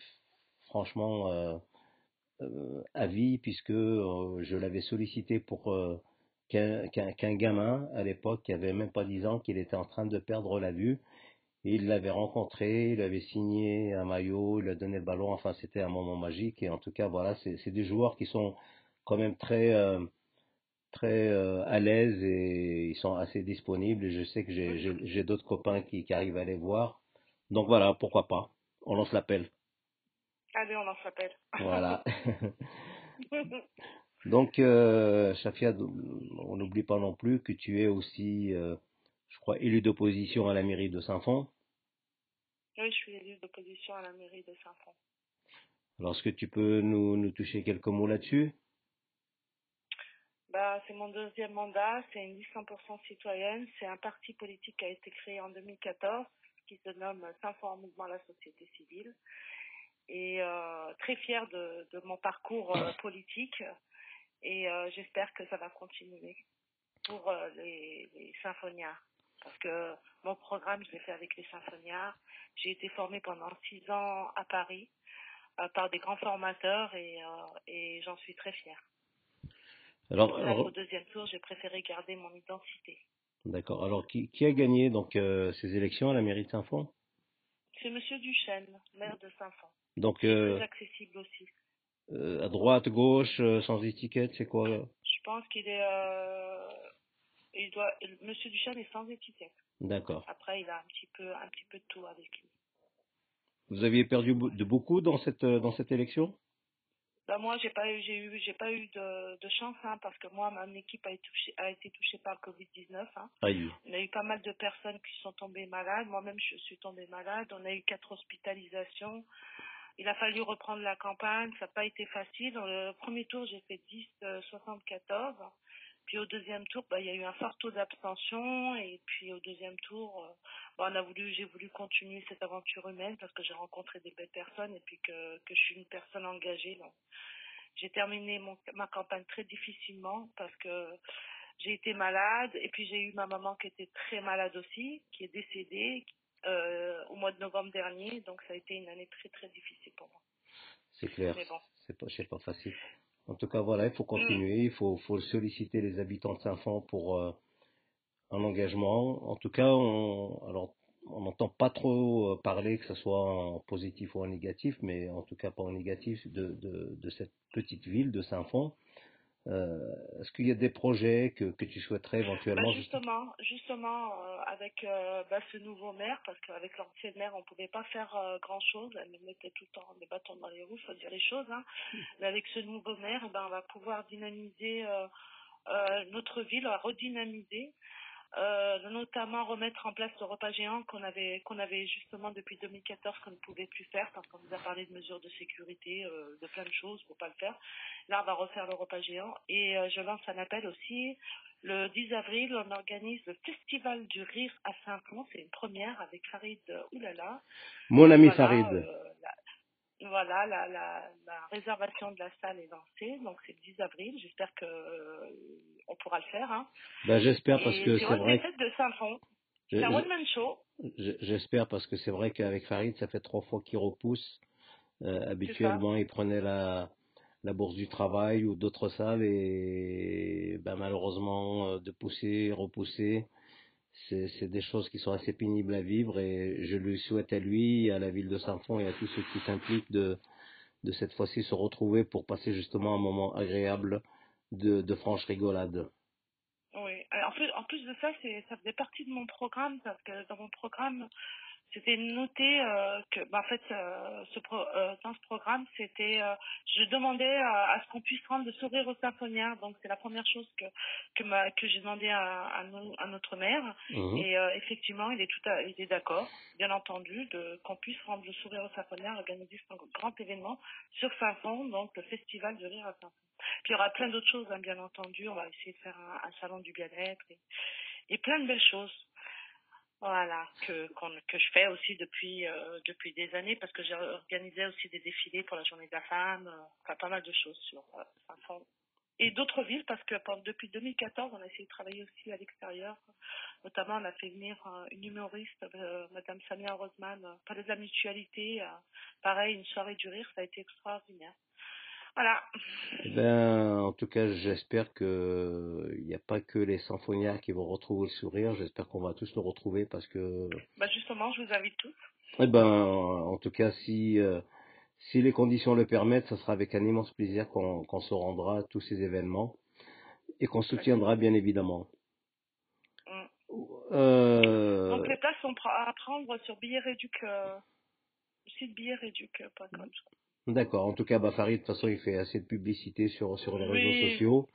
franchement à vie, puisque je l'avais sollicité pour qu'un gamin à l'époque qui avait même pas 10 ans, qu'il était en train de perdre la vue. Il l'avait rencontré, il avait signé un maillot, il a donné le ballon, enfin c'était un moment magique. Et en tout cas, voilà, c'est des joueurs qui sont quand même très, euh, très euh, à l'aise et ils sont assez disponibles. Et je sais que j'ai d'autres copains qui, qui arrivent à les voir. Donc voilà, pourquoi pas. On lance l'appel.
Allez, on en s'appelle.
Voilà. Donc, euh, Shafia, on n'oublie pas non plus que tu es aussi, euh, je crois, élu d'opposition à la mairie de Saint-Fond.
oui, je suis élue d'opposition à la mairie de Saint-Fond.
Alors, est-ce que tu peux nous, nous toucher quelques mots là-dessus?
Bah, c'est mon deuxième mandat, c'est une liste 100% citoyenne, c'est un parti politique qui a été créé en 2014, qui se nomme Saint-Fond en mouvement à la société civile. Et euh, très fière de, de mon parcours euh, politique et euh, j'espère que ça va continuer pour les, les symphoniards. Parce que mon programme, je l'ai fait avec les symphoniards. J'ai été formée pendant six ans à Paris euh, par des grands formateurs et, euh, et j'en suis très fière.
Alors,
au deuxième tour, j'ai préféré garder mon identité.
d'accord. Alors, qui, qui a gagné donc euh, ces élections à la mairie de Saint-Fond?
C'est Monsieur Duchesne, maire de Saint-Fond.
Donc,
Très accessible aussi.
à droite, gauche, sans étiquette, c'est quoi?
Je pense qu'il est, il doit, Monsieur Duchesne est sans étiquette.
D'accord.
Après, il a un petit peu, un petit peu de tout avec lui.
Vous aviez perdu de beaucoup dans cette, euh, dans cette élection?
Ben moi, j'ai pas eu, j'ai eu, j'ai pas eu de, de chance, hein, parce que moi, mon équipe a été touchée, a été touchée par le Covid-19. Hein.
Aïe.
On a eu pas mal de personnes qui sont tombées malades. Moi-même, je suis tombée malade. On a eu quatre hospitalisations. Il a fallu reprendre la campagne. Ça n'a pas été facile. Dans le premier tour, j'ai fait 10, euh, 74. Puis au deuxième tour, bah, il y a eu un fort taux d'abstention. Et puis au deuxième tour, euh, bah, on a voulu, j'ai voulu continuer cette aventure humaine parce que j'ai rencontré des belles personnes et puis que, que je suis une personne engagée. Donc, j'ai terminé mon, ma campagne très difficilement parce que j'ai été malade et puis j'ai eu ma maman qui était très malade aussi, qui est décédée euh, au mois de novembre dernier. Donc ça a été une année très très difficile pour moi.
C'est clair.
Bon.
C'est pas, pas facile. En tout cas, voilà, il faut continuer, il faut, faut solliciter les habitants de Saint-Fond pour euh, un engagement. En tout cas, on, alors, on n'entend pas trop euh, parler, que ce soit en positif ou en négatif, mais en tout cas pas en négatif, de, de, de cette petite ville de Saint-Fond. Euh, Est-ce qu'il y a des projets que, que tu souhaiterais
Bah,
éventuellement
justement, justement euh, avec euh, bah, ce nouveau maire, parce qu'avec l'ancienne maire, on pouvait pas faire euh, grand chose. Elle nous mettait tout le temps des bâtons dans les roues, faut dire les choses. Hein. Mais avec ce nouveau maire, eh ben, on va pouvoir dynamiser euh, notre ville, redynamiser. Euh, notamment remettre en place le repas géant qu'on avait qu'on avait justement depuis 2014 qu'on ne pouvait plus faire parce qu'on nous a parlé de mesures de sécurité, euh, de plein de choses pour pas le faire. Là, on va refaire le repas géant et euh, je lance un appel aussi. Le 10 avril, on organise le Festival du Rire à Saint-Cloud. C'est une première avec Farid Oulala.
Mon ami
Voilà,
Farid.
Voilà, la, la, la réservation de la salle est lancée, donc c'est le 10 avril. J'espère que euh, on pourra le faire. Hein.
Ben, J'espère parce que
c'est
vrai.
De Saint-Fond.
je-
C'est un
je-
one-man show.
je- J'espère parce que c'est vrai qu'avec Farid, ça fait trois fois qu'il repousse. Euh, habituellement, il prenait la, la bourse du travail ou d'autres salles et ben, malheureusement, euh, de pousser, repousser, c'est des choses qui sont assez pénibles à vivre et je lui souhaite à lui, à la ville de Saint-Fond et à tous ceux qui s'impliquent de, de cette fois-ci se retrouver pour passer justement un moment agréable de, de franche rigolade.
Oui. En plus, en plus de ça, ça faisait partie de mon programme parce que dans mon programme, c'était noté euh, que, bah, en fait, euh, ce pro, euh, dans ce programme, c'était, je demandais à, ce qu'on puisse rendre le sourire aux symphoniaires. Donc, c'est la première chose que que, ma, que j'ai demandé à, à, no- à notre maire.
Mhm.
Et effectivement, il est tout, à, il est d'accord, bien entendu, de qu'on puisse rendre le sourire aux symphoniaires, organiser un grand événement sur Saint-Fond, donc le festival de rire à Saint-Fond. Puis il y aura plein d'autres choses, hein, bien entendu. On va essayer de faire un, un salon du bien-être et, et plein de belles choses. Voilà, que, que je fais aussi depuis, euh, depuis des années parce que j'ai organisé aussi des défilés pour la journée de la femme, euh, enfin pas mal de choses sur euh. Et d'autres villes parce que depuis 2014, on a essayé de travailler aussi à l'extérieur. Notamment, on a fait venir euh, une humoriste, Madame Samia Roseman, parler de la mutualité. pareil, une soirée du rire, ça a été extraordinaire. Voilà.
Eh Ben, en tout cas, j'espère que il n'y a pas que les symphoniaires qui vont retrouver le sourire. J'espère qu'on va tous le retrouver parce que,
Bah justement, je vous invite tous.
eh ben, en tout cas, si euh, si les conditions le permettent, ça sera avec un immense plaisir qu'on se rendra à tous ces événements et qu'on soutiendra bien évidemment.
Mm.
Euh,
Donc les places sont à prendre sur billet réduc, euh, site.
D'accord. En tout cas, bah, Farid, de toute façon, il fait assez de publicité sur sur les
Oui.
réseaux sociaux.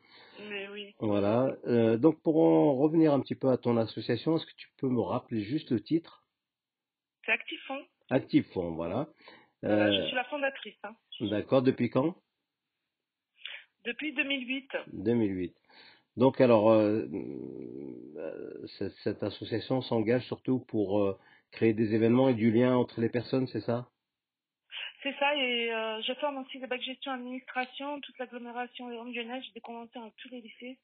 Mais oui.
Voilà. Euh, donc, pour en revenir un petit peu à ton association, est-ce que tu peux me rappeler juste le titre?
C'est Actifon.
Active Fond, voilà.
Voilà,
Euh,
je suis la fondatrice. Hein.
D'accord, depuis quand?
Depuis 2008.
2008. Donc alors, euh, euh, cette, cette association s'engage surtout pour euh, créer des événements et du lien entre les personnes, c'est ça?
C'est ça, et euh, je forme aussi le bac gestion administration, toute l'agglomération et lyonnaise. J'ai des conventions avec tous les lycées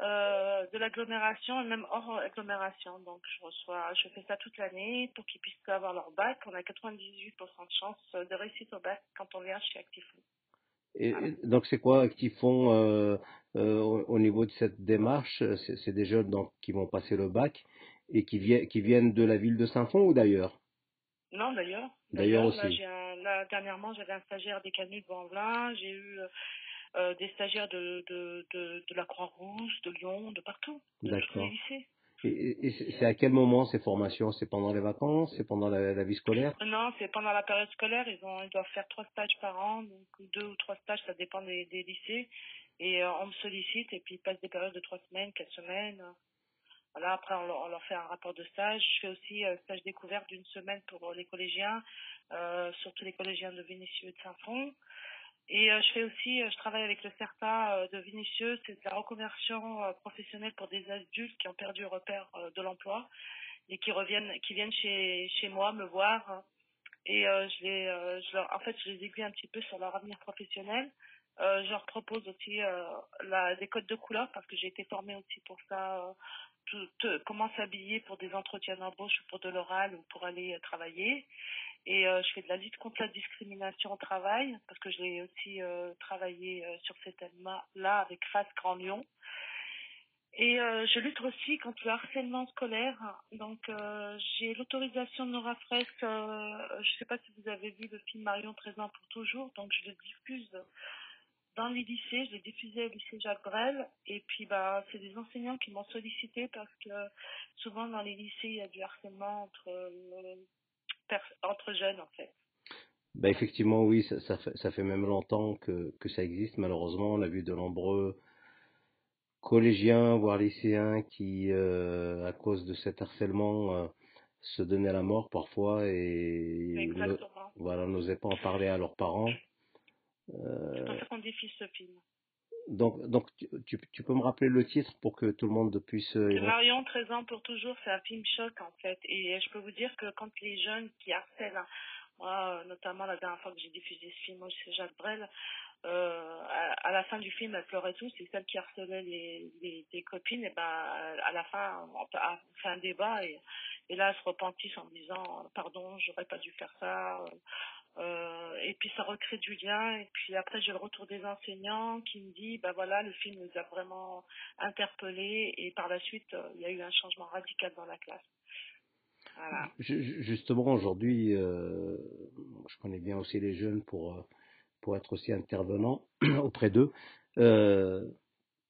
euh, de l'agglomération et même hors agglomération. Donc je reçois, je fais ça toute l'année pour qu'ils puissent avoir leur bac. On a 98% de chance de réussite au bac quand on vient chez Actifon.
Et,
Voilà.
donc c'est quoi euh, euh, au, au niveau de cette démarche? C'est des jeunes donc, qui vont passer le bac et qui, viennent qui viennent de la ville de Saint-Fond ou d'ailleurs?
Non, d'ailleurs.
D'ailleurs
là,
aussi.
j'ai un- là, dernièrement, j'avais un stagiaire des Canuts de Vanvelin. J'ai eu euh, euh, des stagiaires de, de, de, de la Croix-Rousse, de Lyon, de partout,
D'accord. Et, c'est c'est à quel moment ces formations? C'est pendant les vacances? C'est pendant la, la vie scolaire?
Non, c'est pendant la période scolaire. Ils, ont, ils doivent faire trois stages par an, donc deux ou trois stages, ça dépend des, des lycées. Et euh, on me sollicite et puis ils passent des périodes de trois semaines, quatre semaines. Voilà, après on leur, fait un rapport de stage. Je fais aussi un stage découverte d'une semaine pour les collégiens, euh, surtout les collégiens de Vénissieux et de Saint-Fond. Et euh, je fais aussi, euh, je travaille avec le CERTA euh, de Vénissieux, c'est de la reconversion euh, professionnelle pour des adultes qui ont perdu le repère euh, de l'emploi et qui reviennent, qui viennent chez, moi me voir. Et euh, je les, euh, en fait, je les aiguille un petit peu sur leur avenir professionnel. Euh, je leur propose aussi euh, la, des codes de couleur parce que j'ai été formée aussi pour ça. Comment s'habiller pour des entretiens d'embauche ou pour de l'oral ou pour aller euh, travailler. Et euh, je fais de la lutte contre la discrimination au travail parce que j'ai aussi euh, travaillé sur ces thèmes-là avec FAS Grand Lyon. Et je lutte aussi contre le harcèlement scolaire. Donc j'ai l'autorisation de Nora Fresque. Je ne sais pas si vous avez vu le film Marion 13 ans pour toujours. Donc je le diffuse dans les lycées. Je l'ai diffusé au lycée Jacques Brel. Et puis bah c'est des enseignants qui m'ont sollicité parce que souvent dans les lycées il y a du harcèlement entre euh, entre jeunes en fait.
Ben effectivement, oui, ça, ça fait, ça fait même longtemps que, que ça existe. Malheureusement, on a vu de nombreux collégiens, voire lycéens, qui, euh, à cause de cet harcèlement, euh, se donnaient la mort parfois et ne- voilà, n'osaient pas en parler à leurs parents.
C'est
Euh,
pour ça qu'on diffuse ce film.
donc, donc tu, tu, tu peux me rappeler le titre pour que tout le monde puisse. euh,
Marion 13 ans pour toujours, c'est un film choc en fait. Et je peux vous dire que quand les jeunes qui harcèlent, hein, moi euh, notamment la dernière fois que j'ai diffusé ce film, moi c'est Jacques Brel, euh, à, à la fin du film elles pleuraient tous, et celle qui harcelait les, les, les copines, et ben à la fin on on fait un débat et, et là elles se repentissent en me disant pardon j'aurais pas dû faire ça. Euh, et puis ça recrée du lien. Et puis après, j'ai le retour des enseignants qui me dit, bah voilà, le film nous a vraiment interpellés. Et par la suite, euh, il y a eu un changement radical dans la classe. Voilà.
Justement, aujourd'hui, euh, je connais bien aussi les jeunes pour, pour être aussi intervenant auprès d'eux.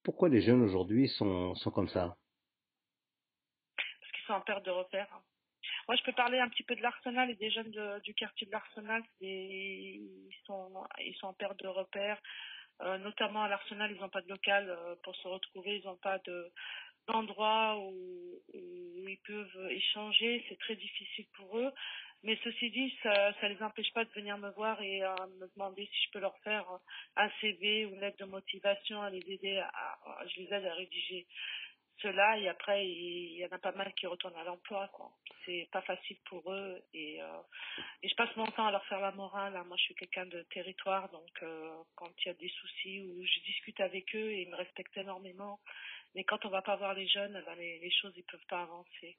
Pourquoi les jeunes aujourd'hui sont, sont comme ça?
Parce qu'ils sont en perte de repère. Moi, je peux parler un petit peu de l'Arsenal et des jeunes du quartier de l'Arsenal. Ils sont, ils sont en perte de repères. Euh, notamment à l'Arsenal, ils n'ont pas de local euh, pour se retrouver, ils n'ont pas de d'endroit où, où, ils peuvent échanger. C'est très difficile pour eux. Mais ceci dit, ça ne les empêche pas de venir me voir et à me demander si je peux leur faire un CV ou une lettre de motivation, à les aider à, je les aide à rédiger cela et après il y en a pas mal qui retournent à l'emploi quoi. C'est pas facile pour eux et euh, et je passe mon temps à leur faire la morale moi je suis quelqu'un de territoire donc euh, quand il y a des soucis ou je discute avec eux et ils me respectent énormément. Mais quand on va pas voir les jeunes ben les, les choses ils peuvent pas avancer.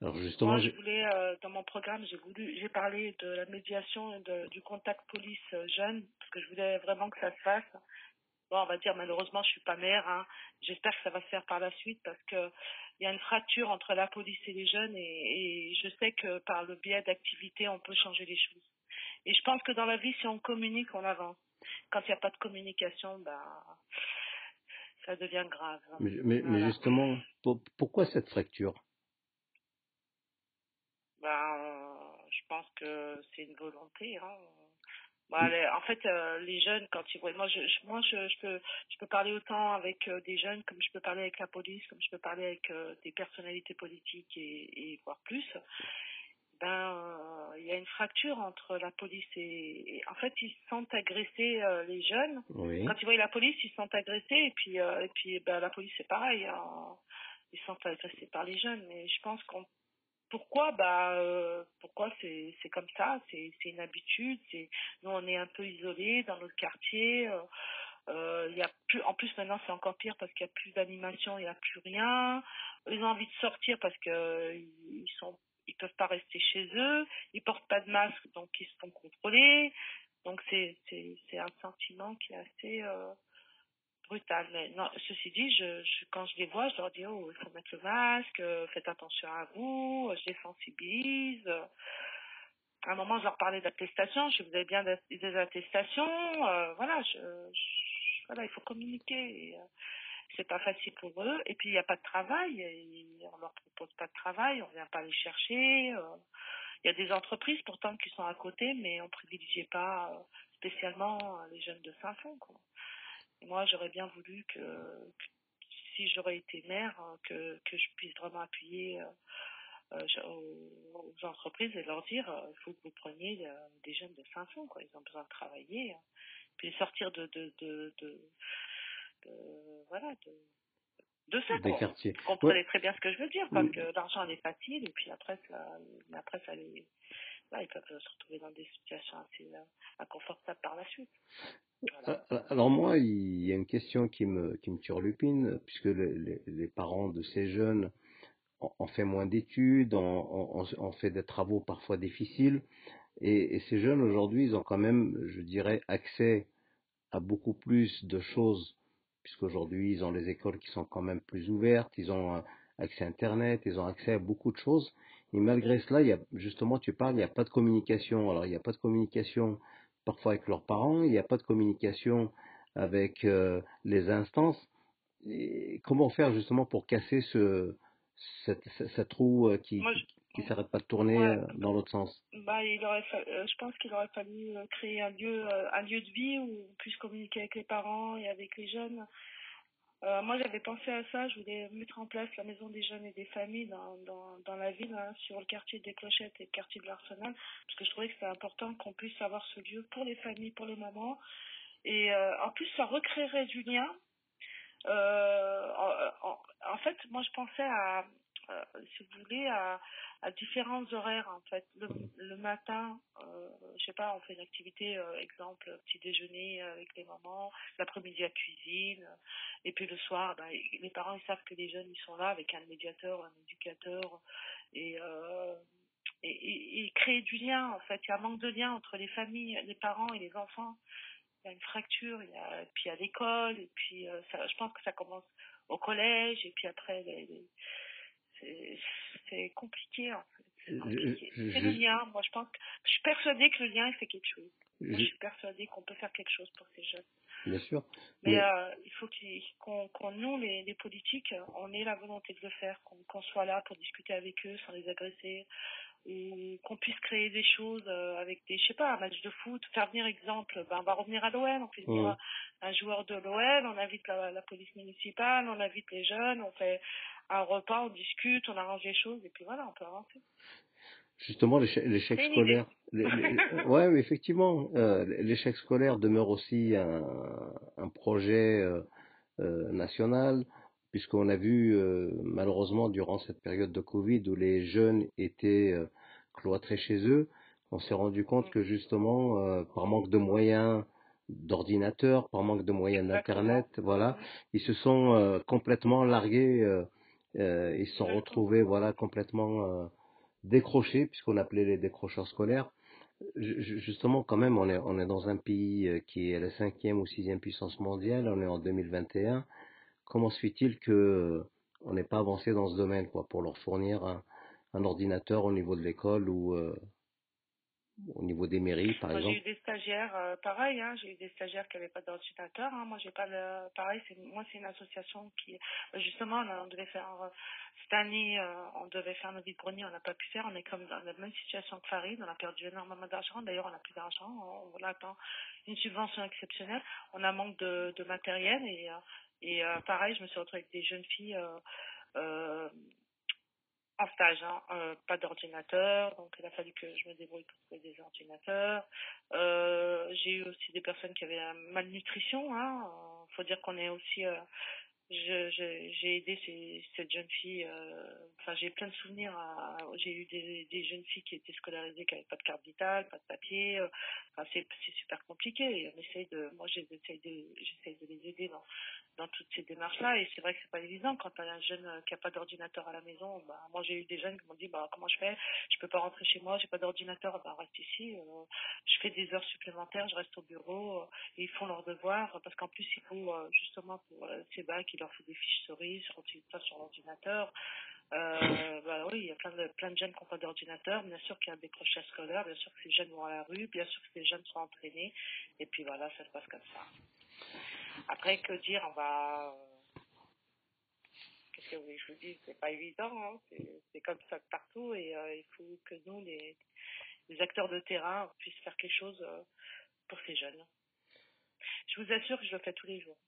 Alors justement
moi je voulais euh, dans mon programme j'ai voulu j'ai parlé de la médiation et de, du contact police jeune parce que je voulais vraiment que ça se fasse Bon, on va dire malheureusement, je suis pas mère. Hein. J'espère que ça va se faire par la suite parce que il y a une fracture entre la police et les jeunes et, et je sais que par le biais d'activités, on peut changer les choses. Et je pense que dans la vie, si on communique, on avance. Quand il n'y a pas de communication, bah, ça devient grave.
Mais, mais, mais justement, pour, pourquoi cette fracture?
Ben, Je pense que c'est une volonté. Hein. Bah, en fait, euh, les jeunes, quand ils voient, moi, je, moi, je, je, peux, je peux parler autant avec euh, des jeunes comme je peux parler avec la police, comme je peux parler avec euh, des personnalités politiques et, et voire plus. Ben, il y a une fracture entre la police et, en fait, ils se sentent agressés les jeunes. Quand ils voient la police, ils se sentent agressés et puis, et puis, ben, la police c'est pareil. Hein. ils se sentent agressés par les jeunes, mais je pense qu'on pourquoi bah euh, pourquoi c'est c'est comme ça c'est c'est une habitude nous on est un peu isolés dans notre quartier euh, euh, il y a plus en plus maintenant c'est encore pire parce qu'il y a plus d'animation il y a plus rien. Ils ont envie de sortir parce que ils sont ils peuvent pas rester chez eux. Ils portent pas de masque donc ils se font contrôler. Donc c'est c'est un sentiment qui est assez brutal. Mais ceci dit, je, quand je les vois, je leur dis oh, il faut mettre le masque, euh, faites attention à vous, je les sensibilise. À un moment, je leur parlais d'attestation, je faisais bien des attestations. Euh, voilà, je, voilà, il faut communiquer. Euh, c'est pas facile pour eux. Et puis il n'y a pas de travail, et on leur propose pas de travail, on vient pas les chercher. Il y a des entreprises pourtant qui sont à côté, mais on privilégiait pas spécialement les jeunes de Saint-Fond. Moi, j'aurais bien voulu que, si j'aurais été mère, hein, que, que je puisse vraiment appuyer euh, euh, aux, entreprises et leur dire euh, il faut que vous preniez des jeunes de 500, quoi. Ils ont besoin de travailler. Hein. Puis sortir de, de, de, de, voilà, de, de ça.
Des quartiers.
Vous comprenez très bien ce que je veux dire, parce que l'argent est facile, et puis après, ça, après, ça les, ils peuvent se retrouver dans des situations assez inconfortables par la suite.
Euh, euh, alors moi, il y a une question qui me, qui me turlupine, puisque les, parents de ces jeunes ont, fait moins d'études, ont, ont, fait des travaux parfois difficiles, et, et ces jeunes aujourd'hui, ils ont quand même, je dirais, accès à beaucoup plus de choses, puisqu'aujourd'hui, ils ont les écoles qui sont quand même plus ouvertes, ils ont accès à Internet, ils ont accès à beaucoup de choses, et malgré cela, il y a, justement, tu parles, il n'y a pas de communication. Alors, il n'y a pas de communication parfois avec leurs parents, il n'y a pas de communication avec euh, les instances. Et comment faire justement pour casser ce, cette, cette, roue euh, qui qui s'arrête pas de tourner euh, dans l'autre sens?
Bah, il aurait Je pense qu'il aurait fallu créer un lieu, un lieu de vie où on puisse communiquer avec les parents et avec les jeunes. Euh, moi, j'avais pensé à ça. Je voulais mettre en place la maison des jeunes et des familles dans, dans, dans la ville, hein, sur le quartier des Clochettes et le quartier de l'Arsenal, parce que je trouvais que c'était important qu'on puisse avoir ce lieu pour les familles, pour les mamans. Et euh, en plus, ça recréerait du lien. Euh, en, en, fait, moi, je pensais à, euh, si vous voulez, à, différents horaires en fait. Le, matin, euh, je sais pas, on fait une activité, euh, exemple petit déjeuner avec les mamans, l'après-midi à cuisine, et puis le soir, ben, les parents ils savent que les jeunes ils sont là avec un médiateur, un éducateur, et euh, et, et, créer du lien en fait. Il y a un manque de lien entre les familles, les parents et les enfants. Il y a une fracture, il y a, puis à l'école, et puis euh, je pense que ça commence au collège, et puis après c'est compliqué en fait. C'est le lien. Moi, je pense que je suis persuadée que le lien, il fait quelque chose. je suis persuadée qu'on peut faire quelque chose pour ces jeunes.
Bien sûr.
Mais, euh, il faut qu'on, nous, les, les, politiques, on ait la volonté de le faire, qu'on soit là pour discuter avec eux sans les agresser. Et qu'on puisse créer des choses euh, avec des, je sais pas, un match de foot, faire venir exemple, ben, on va revenir à l'OL, on fait venir un joueur de l'OL, on invite la, la police municipale, on invite les jeunes, on fait un repas, on discute, on arrange les choses, et puis voilà, on peut avancer.
Justement, l'échec scolaire. les- les- ouais, mais effectivement, euh, l'échec scolaire demeure aussi un, un projet euh, euh, national, puisqu'on a vu euh, malheureusement durant cette période de Covid où les jeunes étaient euh, cloîtrés chez eux, on s'est rendu compte que justement, euh, par manque de moyens d'ordinateur, par manque de moyens d'internet, voilà, ils se sont complètement largués, ils se sont retrouvés, voilà, complètement décrochés, puisqu'on appelait les décrocheurs scolaires. Ju- ju- Justement, quand même, on est, on est dans un pays qui est la cinquième ou sixième puissance mondiale, on est en 2021. Comment se fait-il que euh, on n'ait pas avancé dans ce domaine, quoi, pour leur fournir un, un ordinateur au niveau de l'école ou euh, au niveau des mairies, par
Moi, j'ai eu
exemple?
des stagiaires, euh, pareil, hein, j'ai eu des stagiaires qui n'avaient pas d'ordinateur. Hein. Moi, j'ai pas le, pareil, c'est, moi, c'est une association qui, justement, on, on devait faire, euh, cette année, euh, on devait faire nos vides-greniers, on n'a pas pu faire. On est comme dans la même situation que Farid, on a perdu énormément d'argent. D'ailleurs, on n'a plus d'argent, on, on attend une subvention exceptionnelle. On a manque de, de matériel et, euh, et euh, pareil, je me suis retrouvée avec des jeunes filles. Euh, euh, en stage, hein, euh, pas d'ordinateur, donc il a fallu que je me débrouille pour trouver des ordinateurs. Euh, j'ai eu aussi des personnes qui avaient la malnutrition. Hein. Euh, faut dire qu'on est aussi. J'ai aidé cette jeune fille. euh, j'ai plein de souvenirs. J'ai eu des, jeunes filles qui étaient scolarisées, qui n'avaient pas de carte vitale, pas de papier. euh, c'est super compliqué. On essaye de. Moi, j'essaye de, j'essaye de les aider dans dans toutes ces démarches-là. Et c'est vrai que c'est pas évident quand t'as un jeune euh, qui a pas d'ordinateur à la maison. Bah, moi, j'ai eu des jeunes qui m'ont dit, bah, comment je fais? Je peux pas rentrer chez moi, j'ai pas d'ordinateur. Bah, reste ici. je fais des heures supplémentaires, je reste au bureau. ils font leurs devoirs parce qu'en plus, il faut justement pour ces bacs, leur faut des fiches cerises sur, pas sur l'ordinateur. Euh, bah oui, il y a plein de, plein de jeunes qui n'ont pas d'ordinateur. Bien sûr qu'il y a un décrochage scolaire, bien sûr que ces jeunes vont à la rue, bien sûr que ces jeunes sont entraînés. Et puis voilà, ça se passe comme ça. Après, que dire, on va. Qu'est-ce que vous voulez que je vous dise? C'est pas évident, hein. c'est comme ça partout et euh, il faut que nous, les, les acteurs de terrain, on puisse faire quelque chose euh, pour ces jeunes. Je vous assure que je le fais tous les jours.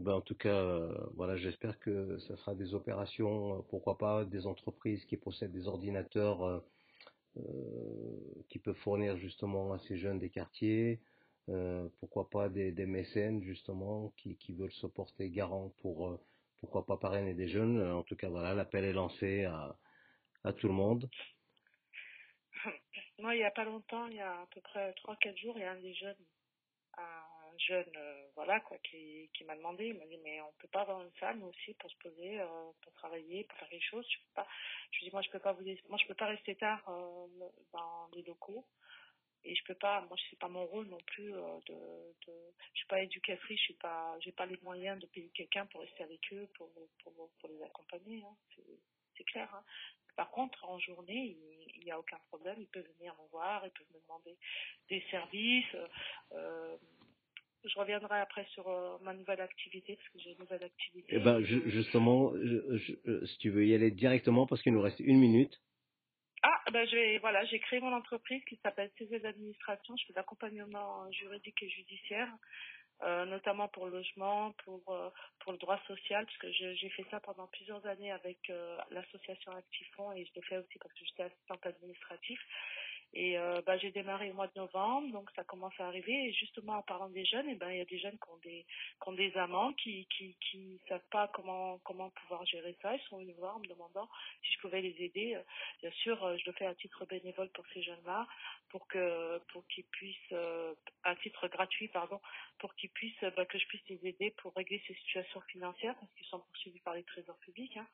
Ben, en tout cas, euh, voilà, j'espère que ça sera des opérations, euh, pourquoi pas, des entreprises qui possèdent des ordinateurs euh, qui peuvent fournir justement à ces jeunes des quartiers, pourquoi pas des, mécènes justement qui, veulent se porter garant pour, pourquoi pas parrainer des jeunes. En tout cas, voilà, l'appel est lancé à, tout le monde.
Moi, il n'y a pas longtemps, il y a à peu près 3-4 jours, il y a un des jeunes, un jeune, euh, voilà, quoi, qui, qui m'a demandé, il m'a dit, mais on peut pas avoir une nous aussi, pour se poser, euh, pour travailler, pour faire les choses. Je peux pas, je dis, moi, je peux pas vous, moi, je peux pas rester tard euh, dans les locaux. Et je peux pas, moi, c'est pas mon rôle non plus de, de, je suis pas éducatrice, je suis pas, j'ai pas les moyens de payer quelqu'un pour rester avec eux, pour, pour, les accompagner, hein. c'est, clair. Hein. Par contre, en journée, il n'y a aucun problème, ils peuvent venir me voir, ils peuvent me demander des services. Je reviendrai après sur euh, ma nouvelle activité, parce que j'ai une nouvelle activité.
Eh ben, ju- justement, je- je- euh, si tu veux y aller directement, parce qu'il nous reste une minute.
Ah, ben je vais, voilà, j'ai créé mon entreprise qui s'appelle CV d'administration. Je fais de l'accompagnement juridique et judiciaire, euh, notamment pour le logement, pour euh, pour le droit social, parce que j'ai fait ça pendant plusieurs années avec l'association Actifon et je l'ai fait aussi parce que j'étais assistante administrative. Et euh, bah, j'ai démarré au mois de novembre, donc ça commence à arriver. Et justement, en parlant des jeunes, et ben il y a des jeunes qui ont des, qui ont des amants, qui qui qui savent pas comment comment pouvoir gérer ça. Ils sont venus voir en me demandant si je pouvais les aider. Euh, Bien sûr, euh, je le fais à titre bénévole pour ces jeunes-là, pour que pour qu'ils puissent, euh, à titre gratuit, pardon, pour qu'ils puissent, bah, que je puisse les aider pour régler ces situations financières parce qu'ils sont poursuivis par les trésors publics. Hein.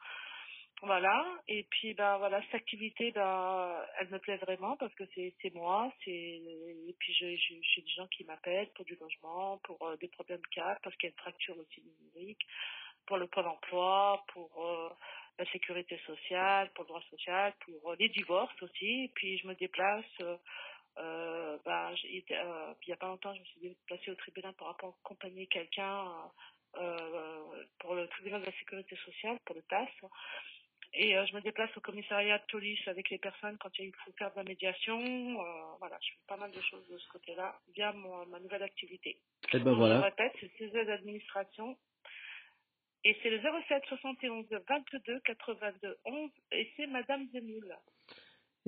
Voilà, et puis ben voilà, cette activité, ben elle me plaît vraiment parce que c'est c'est moi, c'est et puis j'ai j'ai des gens qui m'appellent pour du logement, pour euh, des problèmes cadres, parce qu'il y a une fracture aussi numérique, pour le pôle emploi, pour euh, la sécurité sociale, pour le droit social, pour euh, les divorces aussi, et puis je me déplace. Ben, il y a pas longtemps, je me suis déplacée au tribunal pour accompagner quelqu'un euh, pour le tribunal de la sécurité sociale, pour le TAS. Et euh, je me déplace au commissariat de police avec les personnes quand il faut faire de la médiation. Euh, voilà, je fais pas mal de choses de ce côté-là via mon- ma nouvelle activité.
Eh ben
Donc, Je
voilà.
répète, c'est CZ Administration. Et c'est le 07 71 22 82 11 et c'est Madame Zemmoul.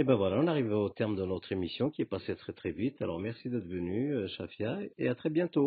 Et ben voilà, on arrive au terme de notre émission qui est passée très très vite. Alors merci d'être venu, euh, Shafia, et à très bientôt.